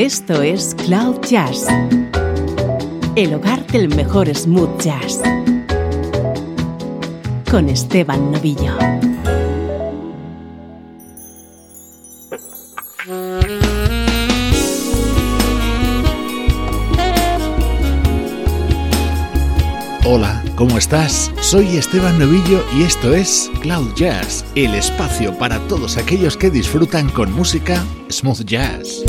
Esto es Cloud Jazz, el hogar del mejor smooth jazz, con Esteban Novillo. Hola, ¿cómo estás? Soy Esteban Novillo y esto es Cloud Jazz, el espacio para todos aquellos que disfrutan con música smooth jazz.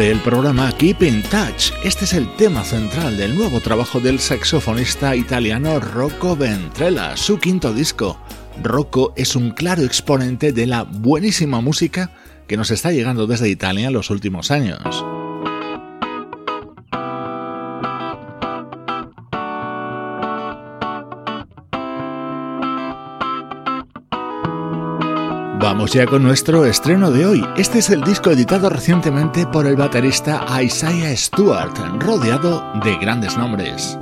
El programa Keep in Touch. Este es el tema central del nuevo trabajo del saxofonista italiano Rocco Ventrella, su quinto disco. Rocco es un claro exponente de la buenísima música que nos está llegando desde Italia en los últimos años. Vamos ya con nuestro estreno de hoy. Este es el disco editado recientemente por el baterista Isaiah Stewart, rodeado de grandes nombres.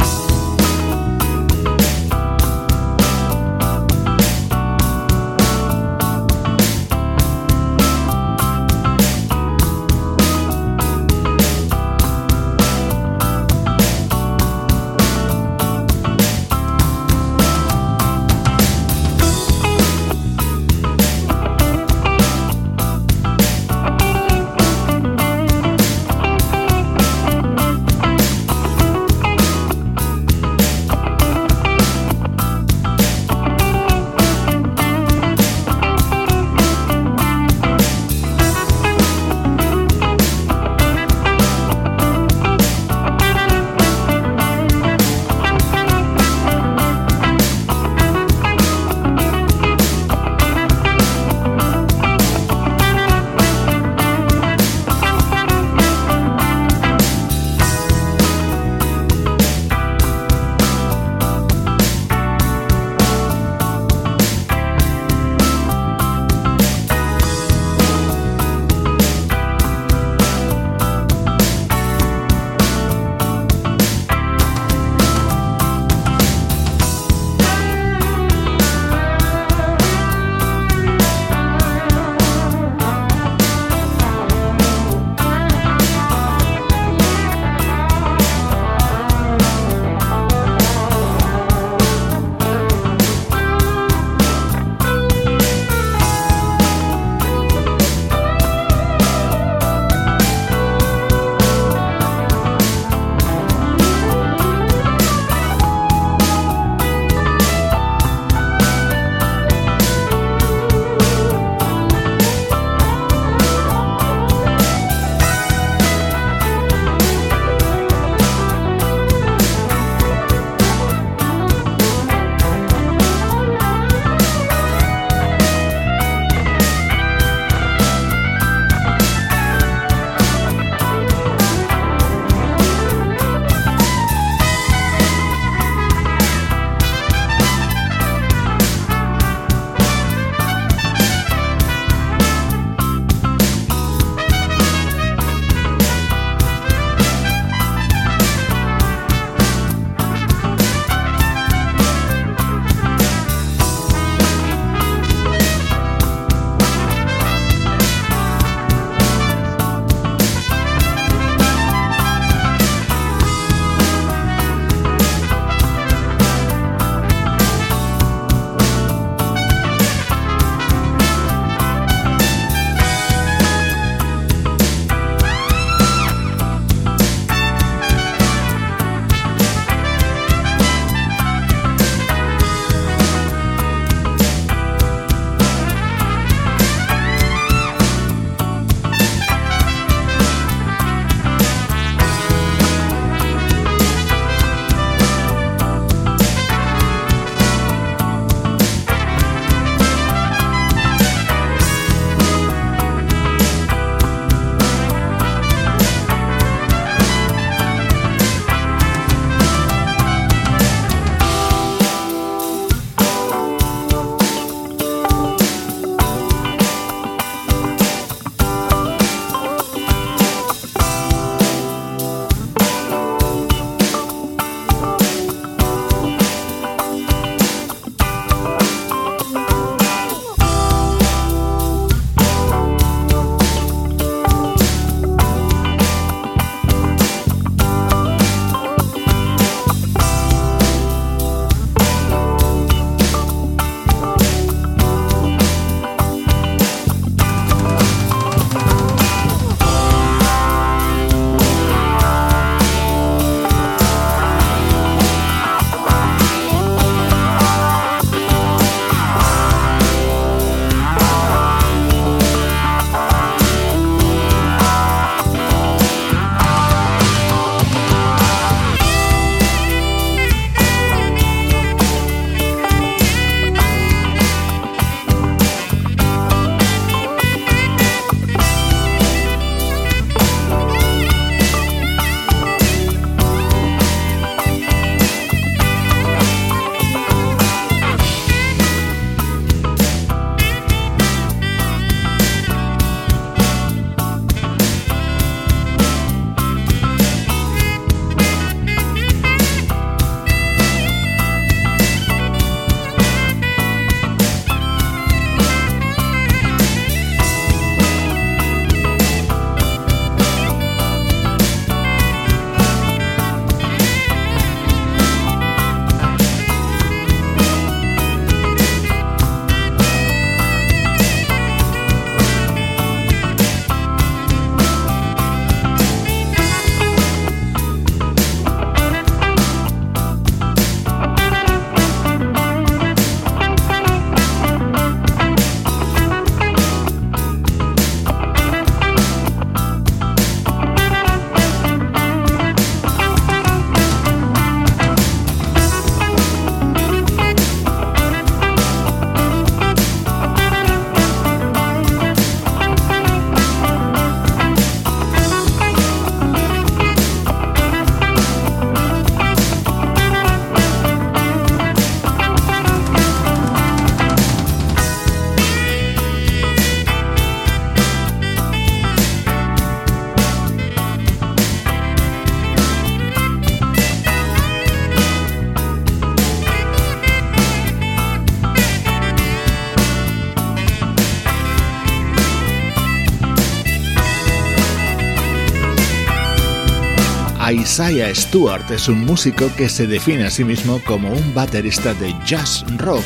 Isaiah Stewart es un músico que se define a sí mismo como un baterista de jazz rock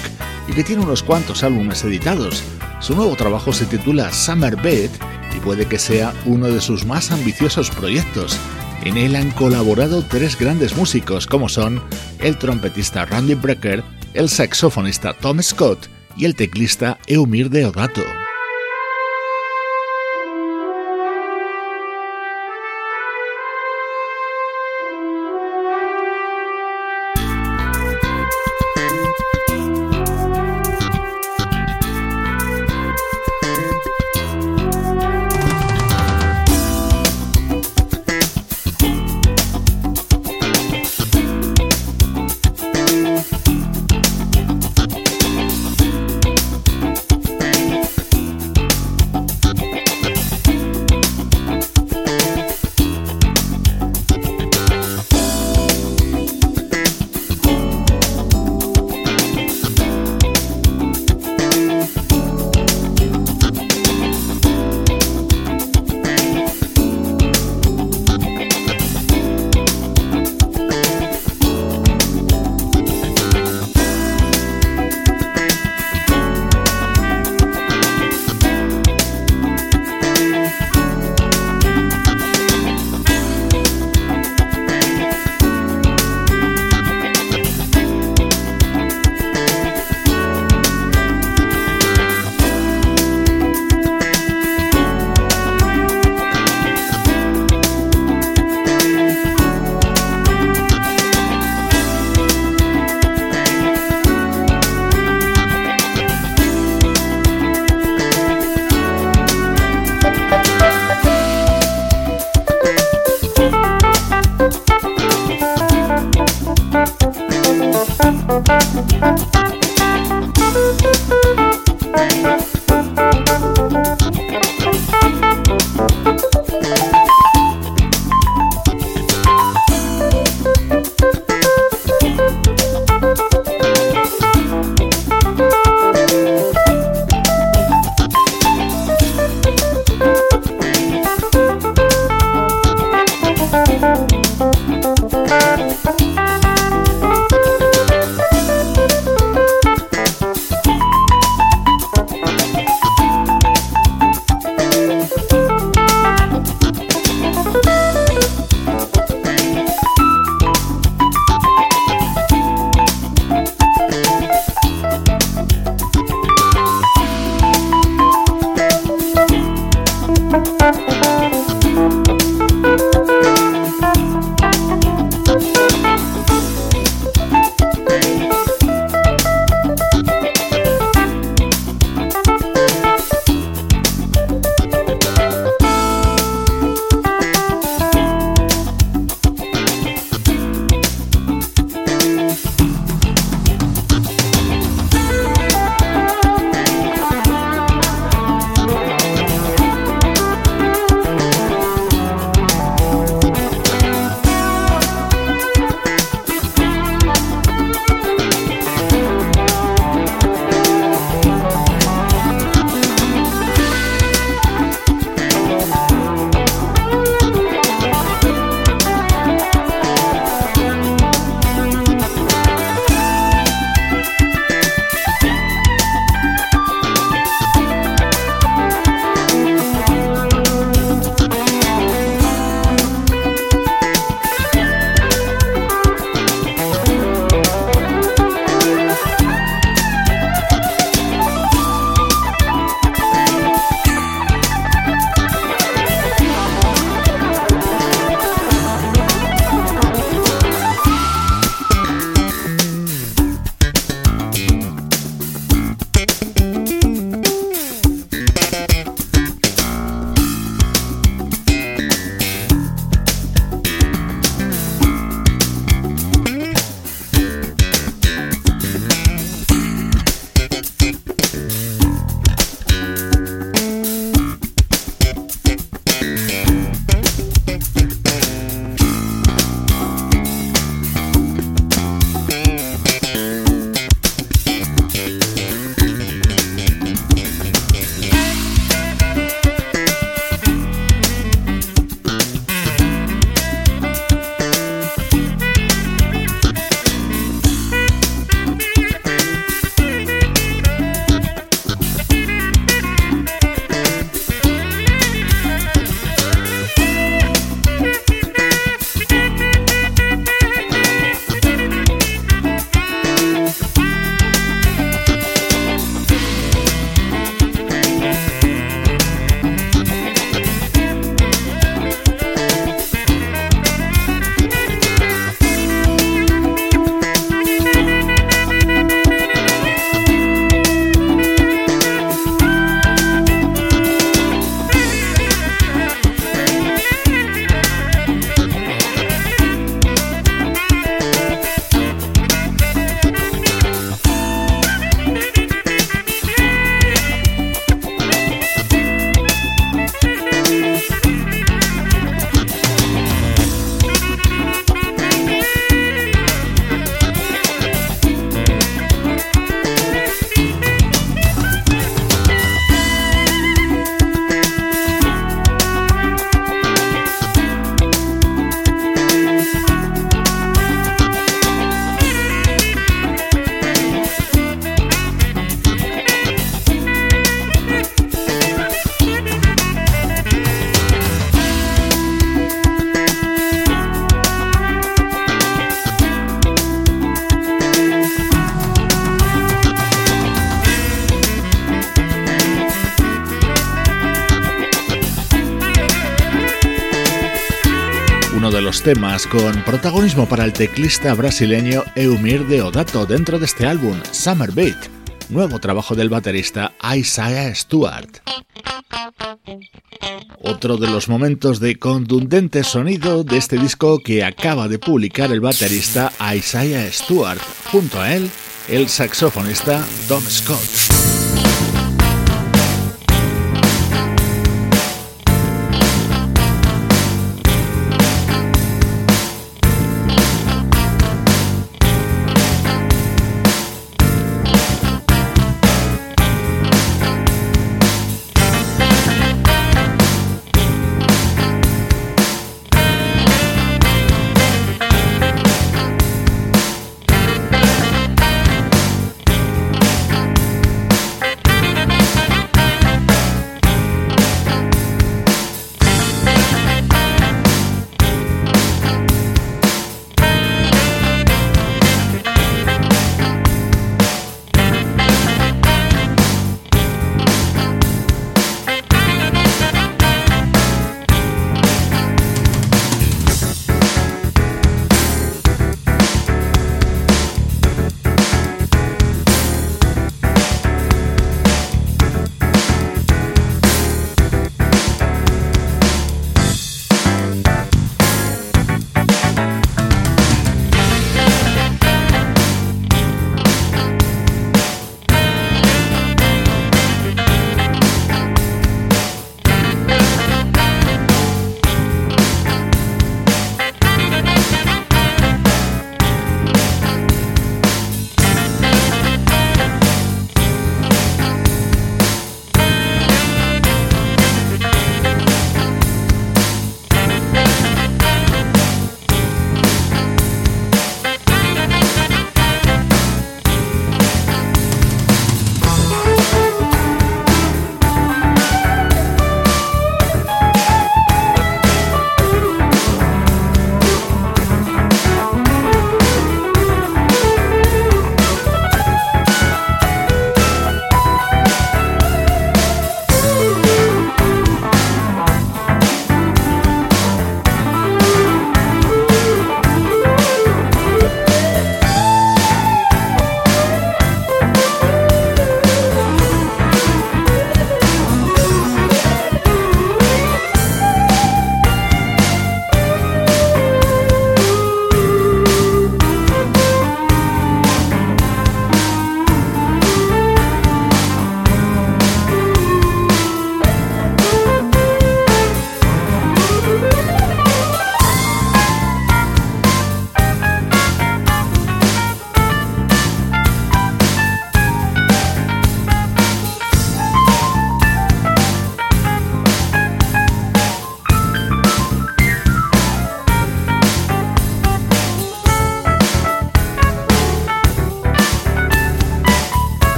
y que tiene unos cuantos álbumes editados. Su nuevo trabajo se titula Summer Bed y puede que sea uno de sus más ambiciosos proyectos. En él han colaborado tres grandes músicos como son el trompetista Randy Brecker, el saxofonista Tom Scott y el teclista Eumir Deodato. Con protagonismo para el teclista brasileño Eumir Deodato dentro de este álbum, Summer Beat, nuevo trabajo del baterista Isaiah Stewart. Otro de los momentos de contundente sonido de este disco que acaba de publicar el baterista Isaiah Stewart, junto a él el saxofonista Tom Scott.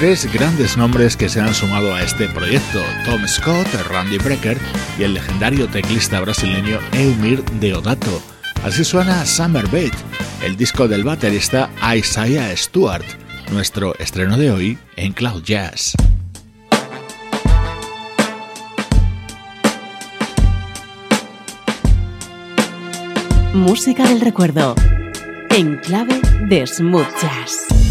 Tres grandes nombres que se han sumado a este proyecto, Tom Scott, Randy Brecker y el legendario teclista brasileño Eumir Deodato. Así suena Summer Bait, el disco del baterista Isaiah Stewart, nuestro estreno de hoy en Cloud Jazz. Música del recuerdo, en clave de smooth jazz.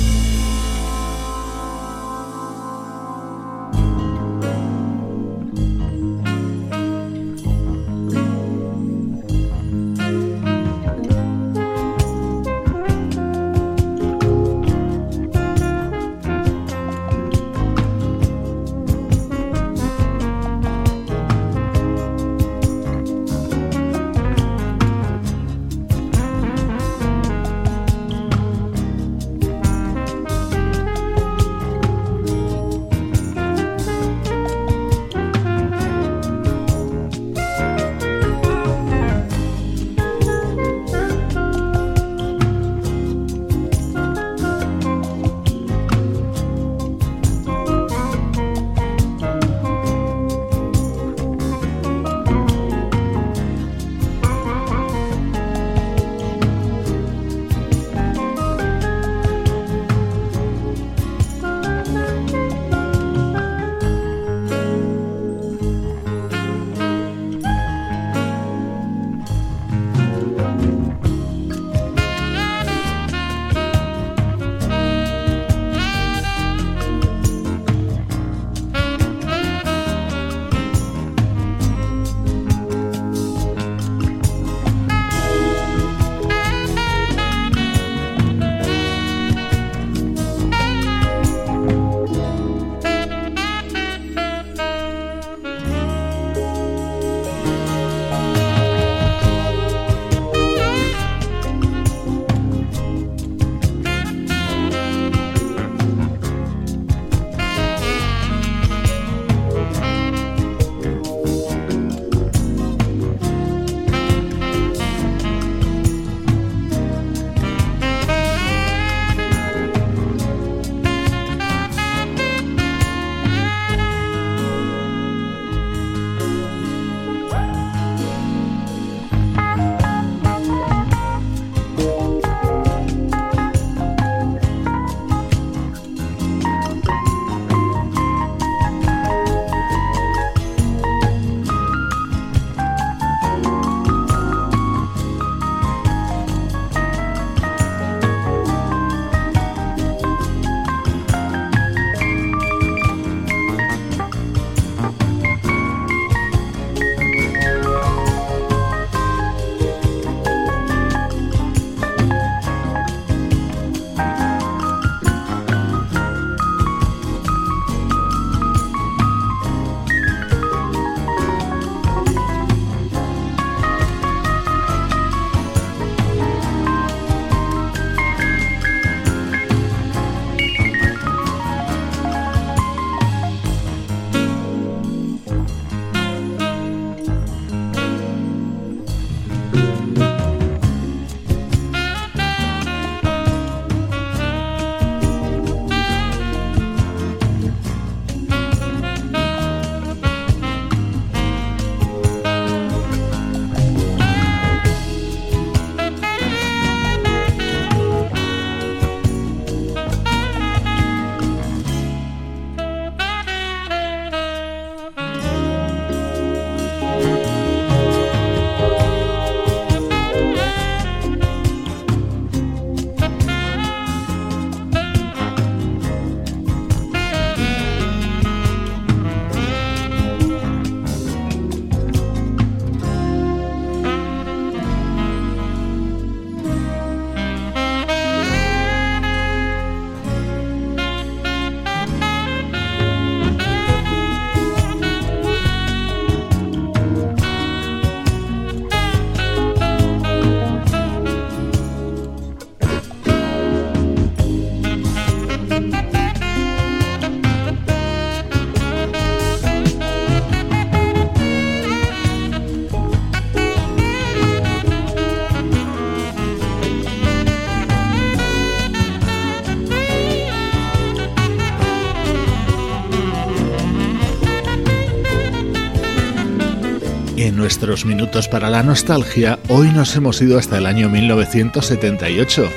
Nuestros minutos para la nostalgia, hoy nos hemos ido hasta el año 1978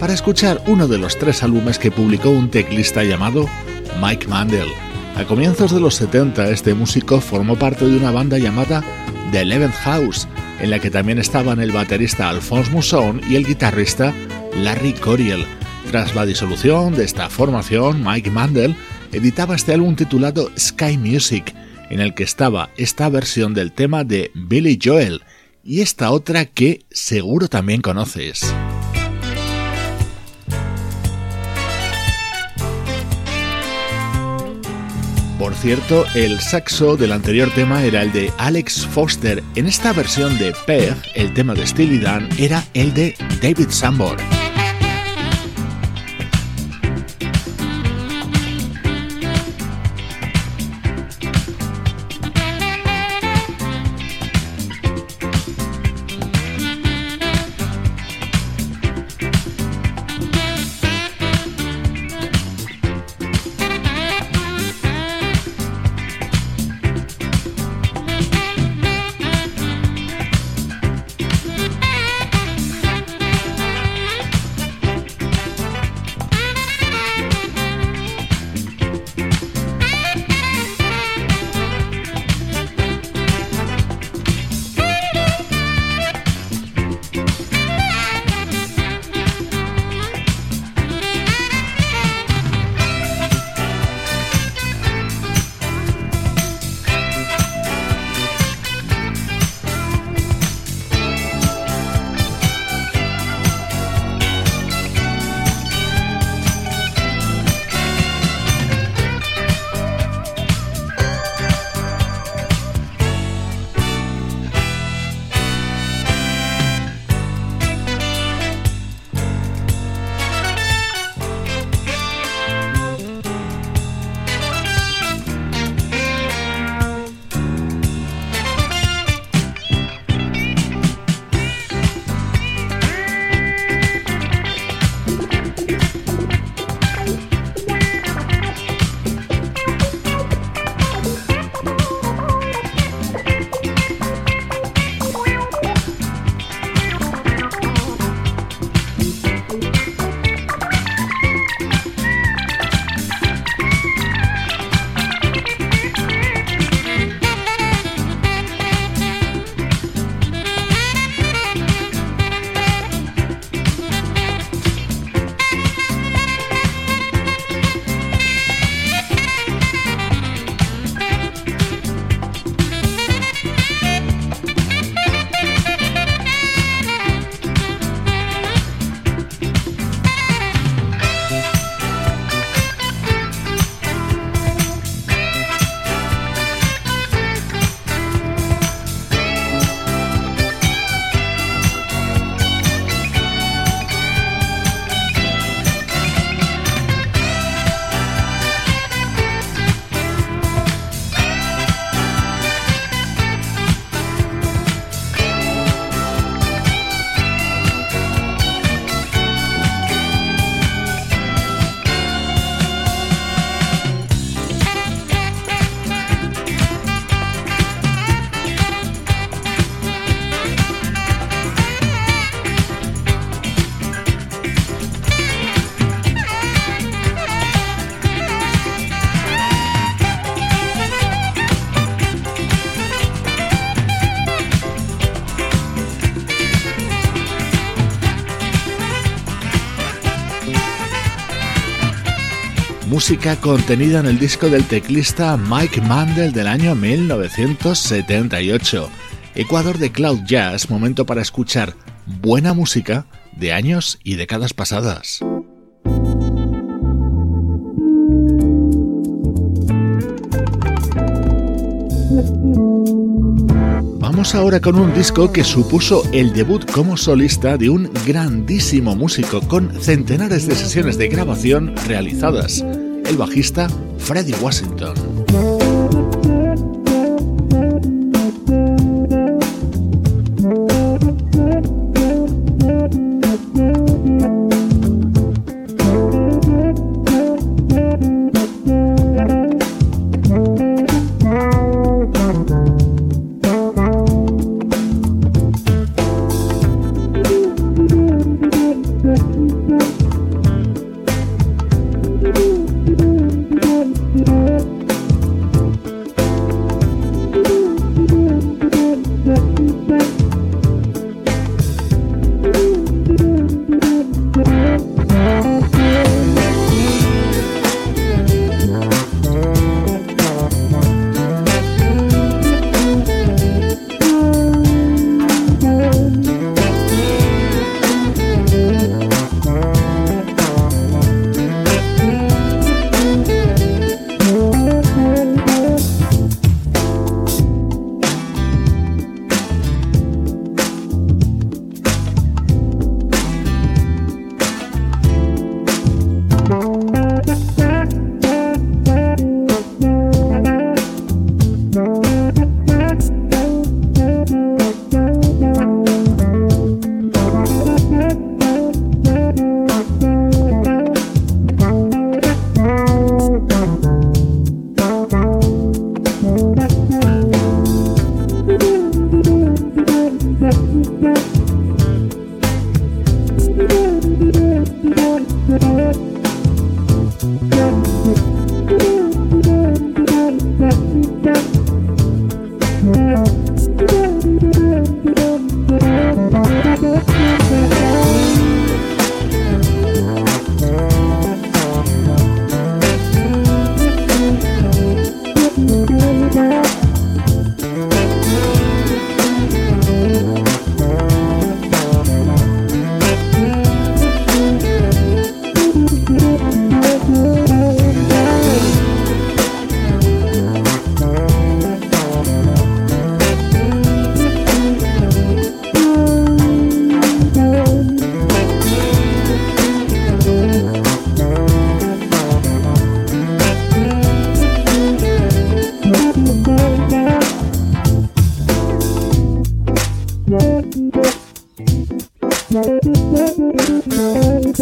para escuchar uno de los tres álbumes que publicó un teclista llamado Mike Mandel. A comienzos de los 70, este músico formó parte de una banda llamada The Eleventh House, en la que también estaban el baterista Alphonse Mousson y el guitarrista Larry Coriel. Tras la disolución de esta formación, Mike Mandel editaba este álbum titulado Sky Music, en el que estaba esta versión del tema de Billy Joel y esta otra que seguro también conoces. Por cierto, el saxo del anterior tema era el de Alex Foster. En esta versión de Peg, el tema de Steely Dan era el de David Sambor. Música contenida en el disco del teclista Mike Mandel del año 1978. Ecuador de Cloud Jazz, momento para escuchar buena música de años y décadas pasadas. Vamos ahora con un disco que supuso el debut como solista de un grandísimo músico con centenares de sesiones de grabación realizadas el bajista Freddie Washington. Thank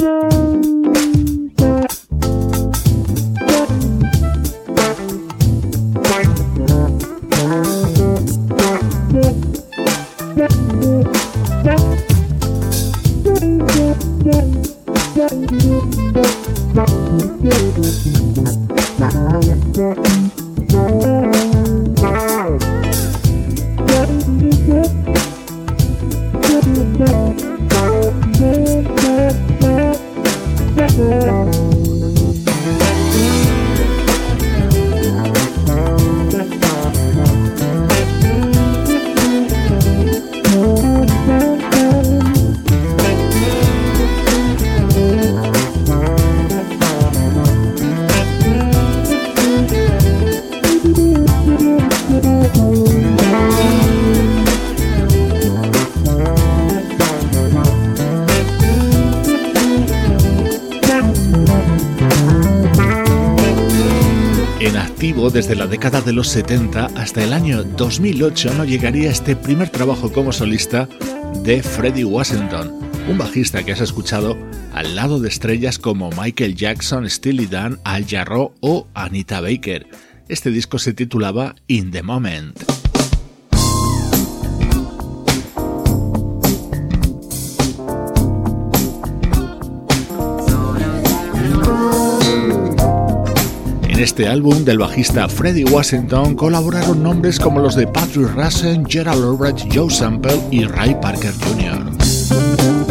you. Los 70 hasta el año 2008 no llegaría este primer trabajo como solista de Freddie Washington, un bajista que has escuchado al lado de estrellas como Michael Jackson, Steely Dan, Al Jarreau o Anita Baker. Este disco se titulaba In the Moment. En este álbum del bajista Freddie Washington colaboraron nombres como los de Patrick Russell, Gerald Albright, Joe Sample y Ray Parker Jr.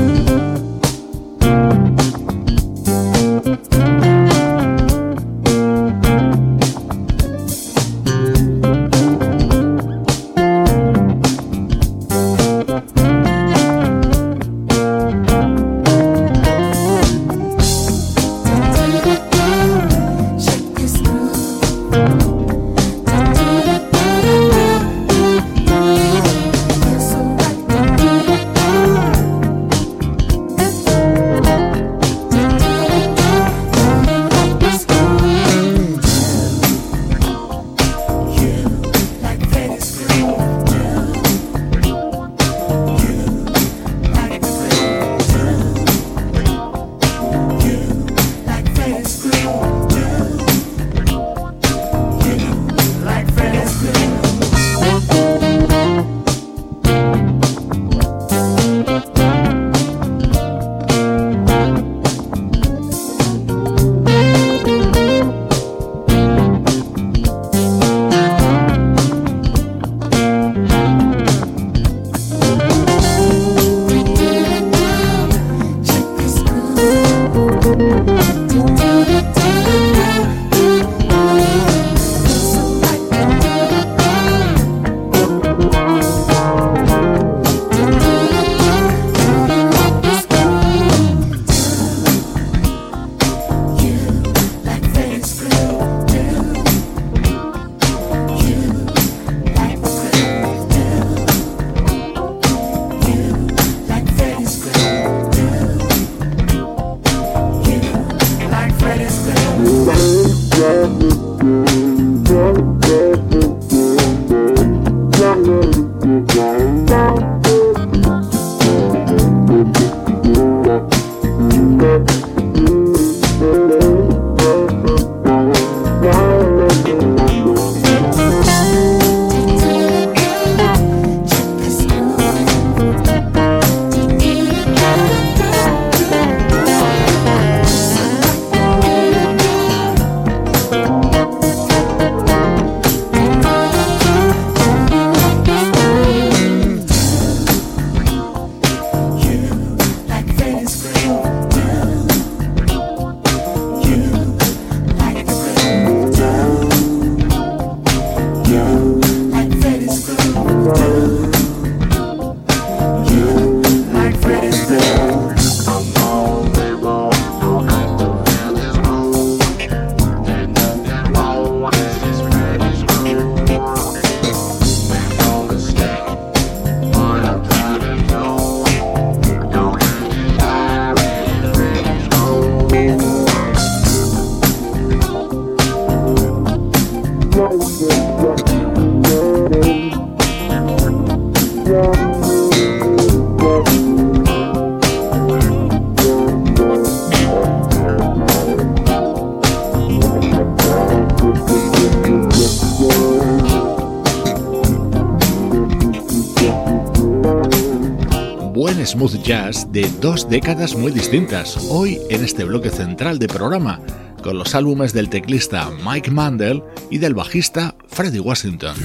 dos décadas muy distintas, hoy en este bloque central de programa, con los álbumes del teclista Mike Mandel y del bajista Freddie Washington.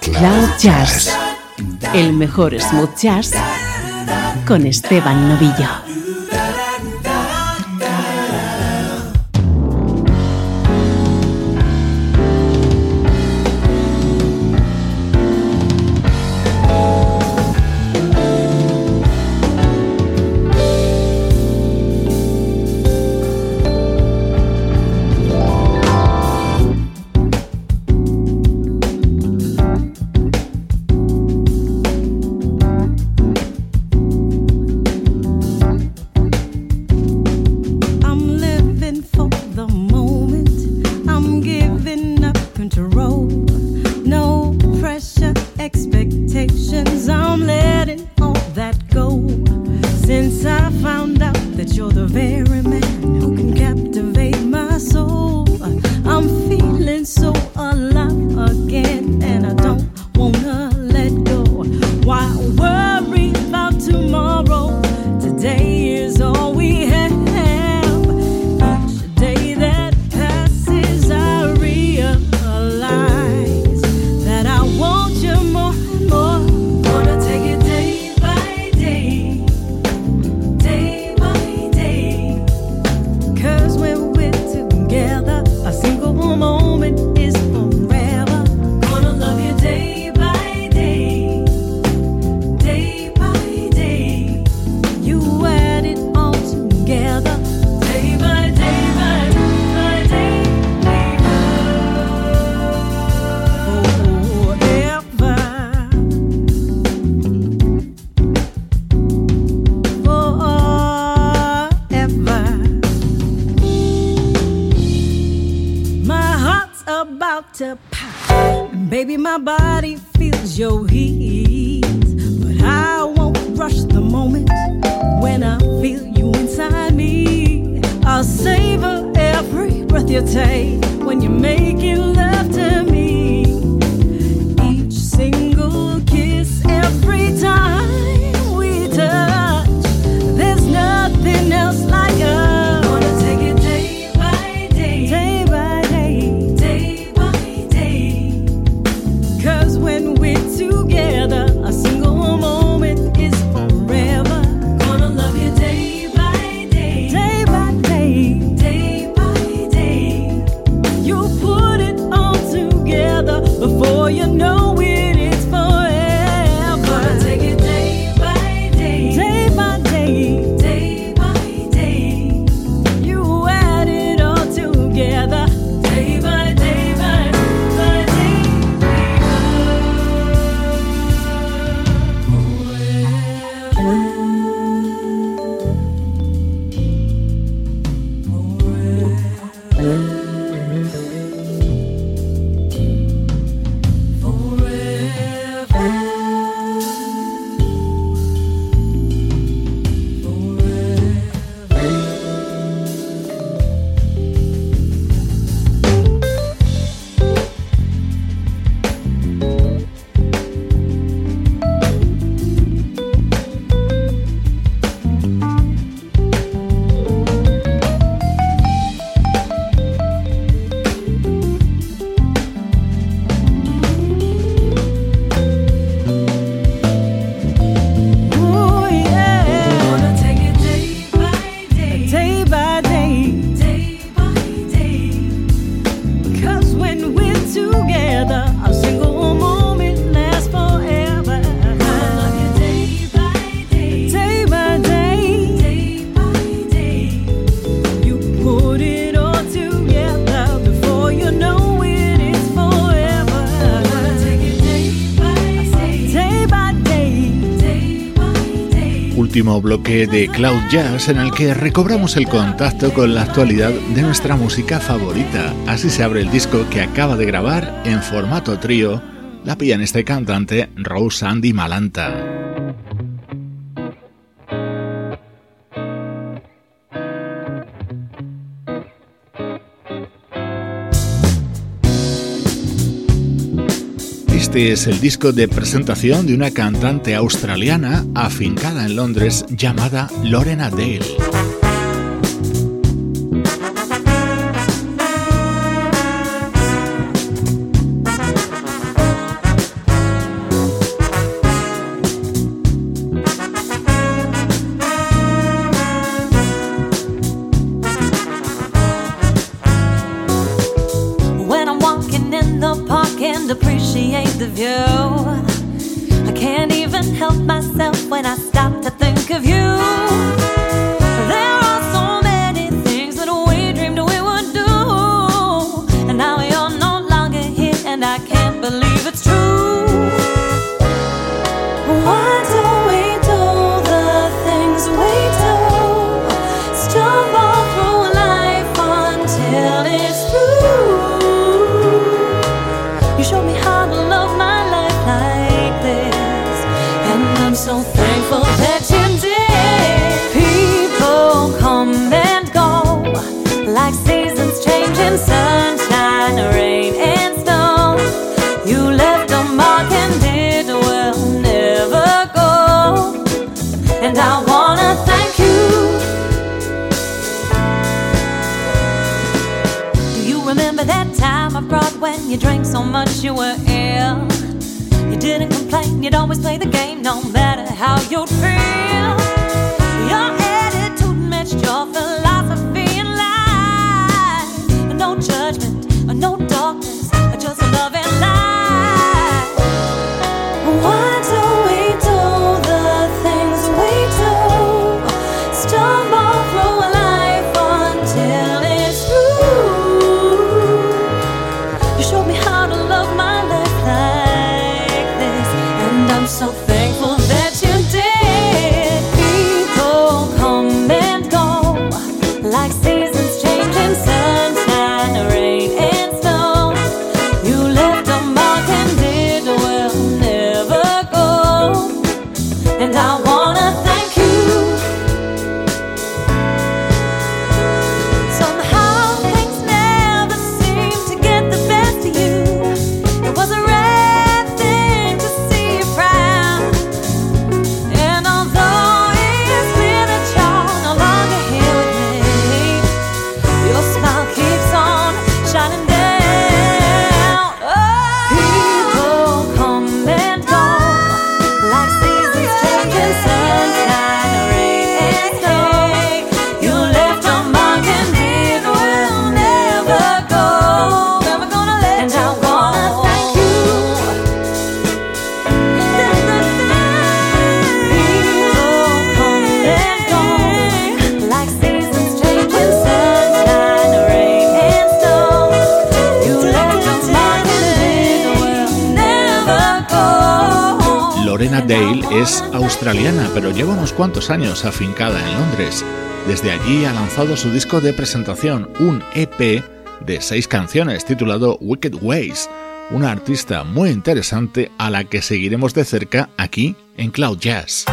Cloud Jazz, el mejor smooth jazz con Esteban Novillo. about to pop. Baby, my body feels your heat. But I won't rush the moment when I feel you inside me. I'll savor every breath you take when you're making love to me. Bloque de Cloud Jazz en el que recobramos el contacto con la actualidad de nuestra música favorita. Así se abre el disco que acaba de grabar en formato trío la pianista y cantante Rose Andy Malanta. Este es el disco de presentación de una cantante australiana afincada en Londres llamada Lorena Dale. showed me how to love my life like this, and I'm so thankful. You drank so much you were ill. You didn't complain, you'd always play the game no matter how you'd feel. Australiana, pero lleva unos cuantos años afincada en Londres. Desde allí ha lanzado su disco de presentación, un EP de seis canciones titulado Wicked Ways, una artista muy interesante a la que seguiremos de cerca aquí en Cloud Jazz.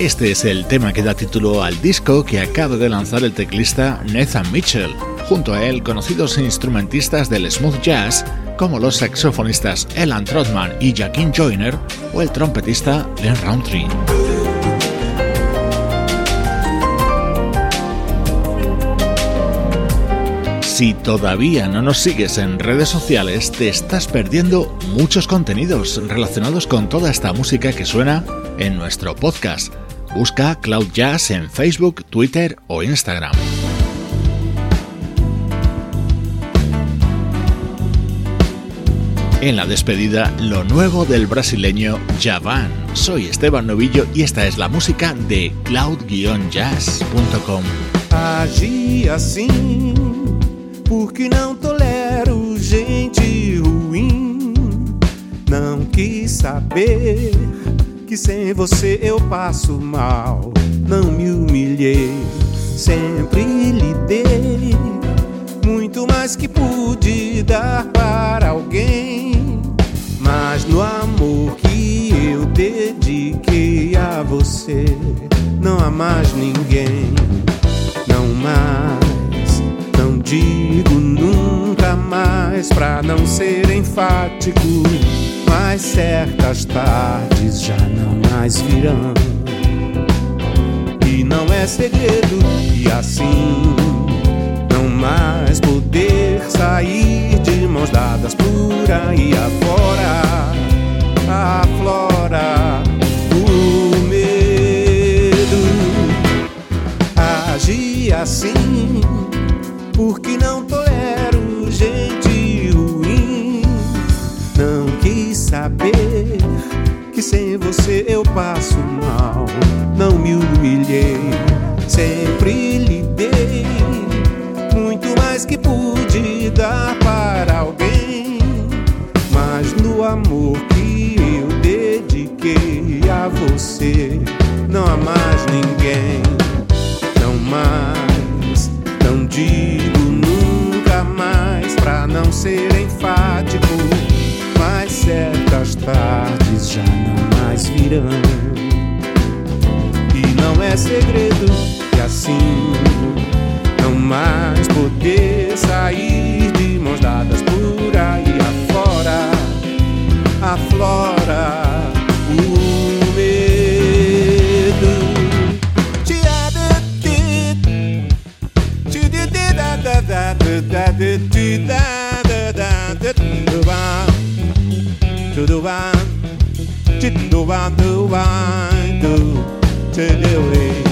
Este es el tema que da título al disco que acaba de lanzar el teclista Nathan Mitchell. Junto a él, conocidos instrumentistas del smooth jazz como los saxofonistas Elan Trotman y Jaquin Joyner o el trompetista Len Roundtree. Si todavía no nos sigues en redes sociales, te estás perdiendo muchos contenidos relacionados con toda esta música que suena en nuestro podcast. Busca Cloud Jazz en Facebook, Twitter o Instagram. En la despedida, lo nuevo del brasileño Javan. Soy Esteban Novillo y esta es la música de cloud-jazz.com. porque não tolero gente ruim. Não quis saber que sem você eu passo mal. Não me humilhei, sempre lhe dei muito mais que pude dar para alguém. Mas no amor que eu dediquei a você, não há mais ninguém, não mais digo nunca mais pra não ser enfático. Mas certas tardes já não mais virão. E não é segredo, e assim não mais poder sair de mãos dadas por aí afora. Aflora o medo. Agir assim porque não tolero gente saber que sem você eu passo mal. Não me humilhei, sempre lhe dei muito mais que pude dar para alguém. Mas no amor que eu dediquei a você, não há mais ninguém, não mais, não digo não ser enfático, certas tardes já não mais virão. E não é segredo que assim não mais poder sair de mãos dadas por aí afora, aflora o Do I do, I do, to do it.